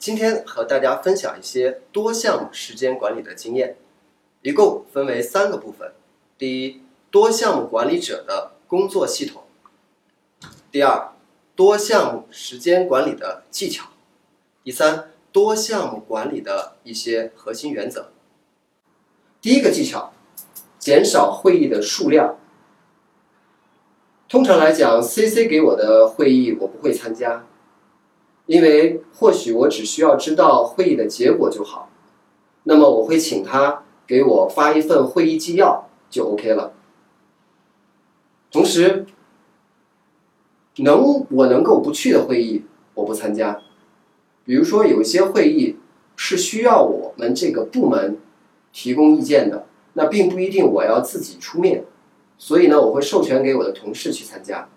今天和大家分享一些多项时间管理的经验，一共分为三个部分：第一，多项目管理者的工作系统；第二，多项目时间管理的技巧；第三，多项目管理的一些核心原则。第一个技巧，减少会议的数量。通常来讲，CC 给我的会议我不会参加。因为或许我只需要知道会议的结果就好，那么我会请他给我发一份会议纪要就 OK 了。同时，能我能够不去的会议我不参加，比如说有一些会议是需要我们这个部门提供意见的，那并不一定我要自己出面，所以呢，我会授权给我的同事去参加。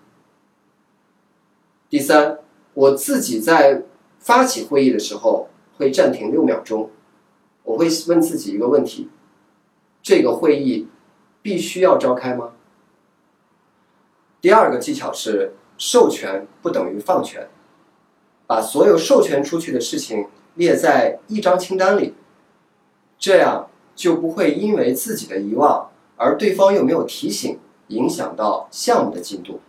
第三。我自己在发起会议的时候会暂停六秒钟，我会问自己一个问题：这个会议必须要召开吗？第二个技巧是授权不等于放权，把所有授权出去的事情列在一张清单里，这样就不会因为自己的遗忘而对方又没有提醒，影响到项目的进度。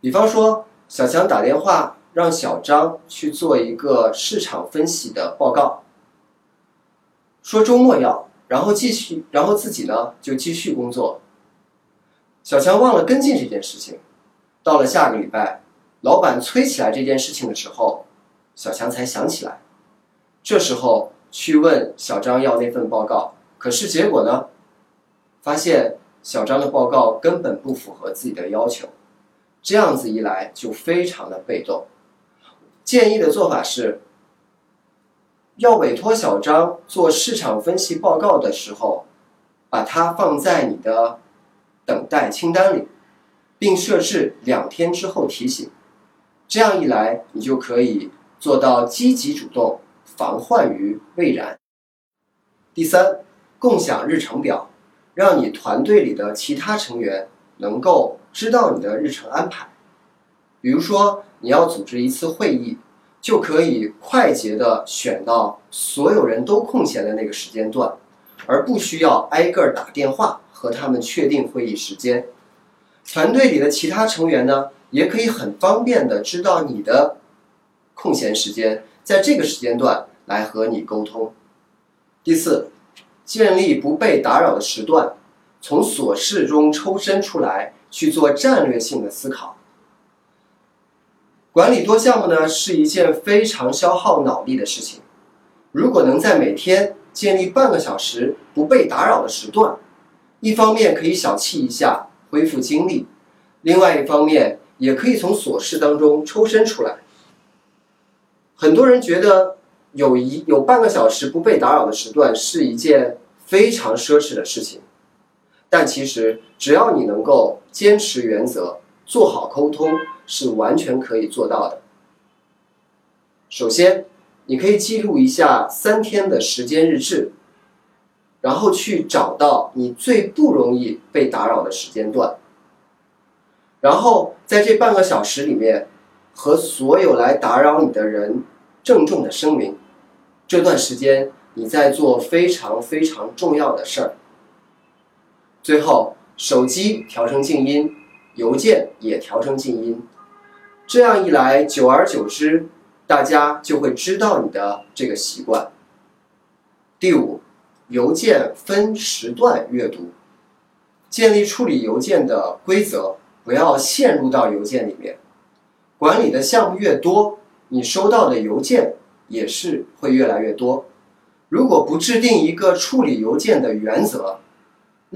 比方说。小强打电话让小张去做一个市场分析的报告，说周末要，然后继续，然后自己呢就继续工作。小强忘了跟进这件事情，到了下个礼拜，老板催起来这件事情的时候，小强才想起来，这时候去问小张要那份报告，可是结果呢，发现小张的报告根本不符合自己的要求。这样子一来就非常的被动。建议的做法是，要委托小张做市场分析报告的时候，把它放在你的等待清单里，并设置两天之后提醒。这样一来，你就可以做到积极主动，防患于未然。第三，共享日程表，让你团队里的其他成员能够。知道你的日程安排，比如说你要组织一次会议，就可以快捷的选到所有人都空闲的那个时间段，而不需要挨个打电话和他们确定会议时间。团队里的其他成员呢，也可以很方便的知道你的空闲时间，在这个时间段来和你沟通。第四，建立不被打扰的时段，从琐事中抽身出来。去做战略性的思考。管理多项目呢，是一件非常消耗脑力的事情。如果能在每天建立半个小时不被打扰的时段，一方面可以小憩一下，恢复精力；另外一方面也可以从琐事当中抽身出来。很多人觉得有一有半个小时不被打扰的时段是一件非常奢侈的事情。但其实，只要你能够坚持原则，做好沟通，是完全可以做到的。首先，你可以记录一下三天的时间日志，然后去找到你最不容易被打扰的时间段，然后在这半个小时里面，和所有来打扰你的人郑重的声明，这段时间你在做非常非常重要的事儿。最后，手机调成静音，邮件也调成静音。这样一来，久而久之，大家就会知道你的这个习惯。第五，邮件分时段阅读，建立处理邮件的规则，不要陷入到邮件里面。管理的项目越多，你收到的邮件也是会越来越多。如果不制定一个处理邮件的原则，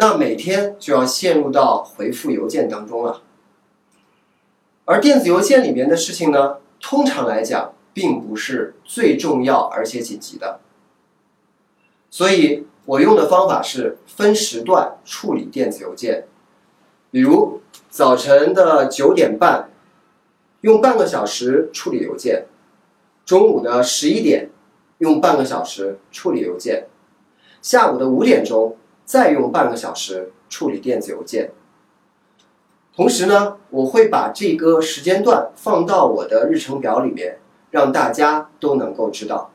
那每天就要陷入到回复邮件当中了，而电子邮件里面的事情呢，通常来讲并不是最重要而且紧急的。所以我用的方法是分时段处理电子邮件，比如早晨的九点半，用半个小时处理邮件；中午的十一点，用半个小时处理邮件；下午的五点钟，再用半个小时处理电子邮件。同时呢，我会把这个时间段放到我的日程表里面，让大家都能够知道。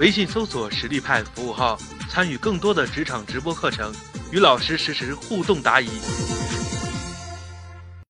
微信搜索“实力派”服务号，参与更多的职场直播课程，与老师实时互动答疑。